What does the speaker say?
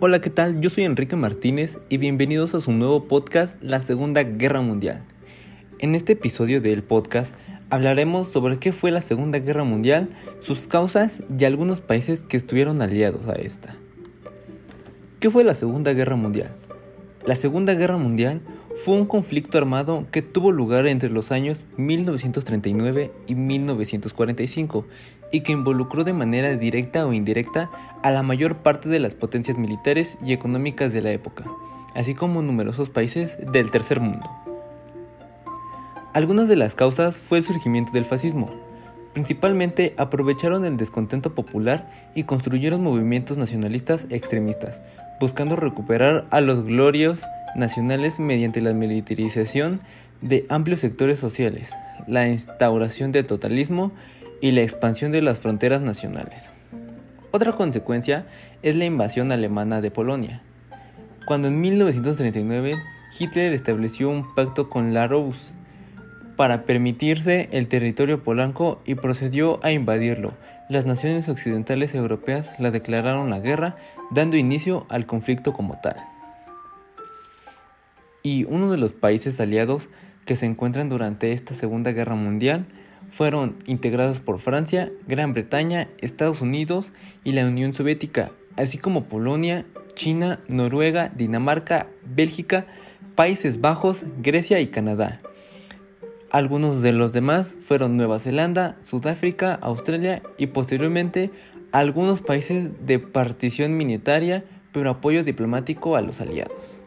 Hola, ¿qué tal? Yo soy Enrique Martínez y bienvenidos a su nuevo podcast La Segunda Guerra Mundial. En este episodio del podcast hablaremos sobre qué fue la Segunda Guerra Mundial, sus causas y algunos países que estuvieron aliados a esta. ¿Qué fue la Segunda Guerra Mundial? La Segunda Guerra Mundial fue un conflicto armado que tuvo lugar entre los años 1939 y 1945 y que involucró de manera directa o indirecta a la mayor parte de las potencias militares y económicas de la época, así como numerosos países del tercer mundo. Algunas de las causas fue el surgimiento del fascismo. Principalmente aprovecharon el descontento popular y construyeron movimientos nacionalistas extremistas, buscando recuperar a los glorios nacionales mediante la militarización de amplios sectores sociales, la instauración de totalismo y la expansión de las fronteras nacionales. Otra consecuencia es la invasión alemana de Polonia, cuando en 1939 Hitler estableció un pacto con la Rose para permitirse el territorio polanco y procedió a invadirlo. Las naciones occidentales europeas la declararon la guerra, dando inicio al conflicto como tal y uno de los países aliados que se encuentran durante esta Segunda Guerra Mundial fueron integrados por Francia, Gran Bretaña, Estados Unidos y la Unión Soviética, así como Polonia, China, Noruega, Dinamarca, Bélgica, Países Bajos, Grecia y Canadá. Algunos de los demás fueron Nueva Zelanda, Sudáfrica, Australia y posteriormente algunos países de partición militaria pero apoyo diplomático a los aliados.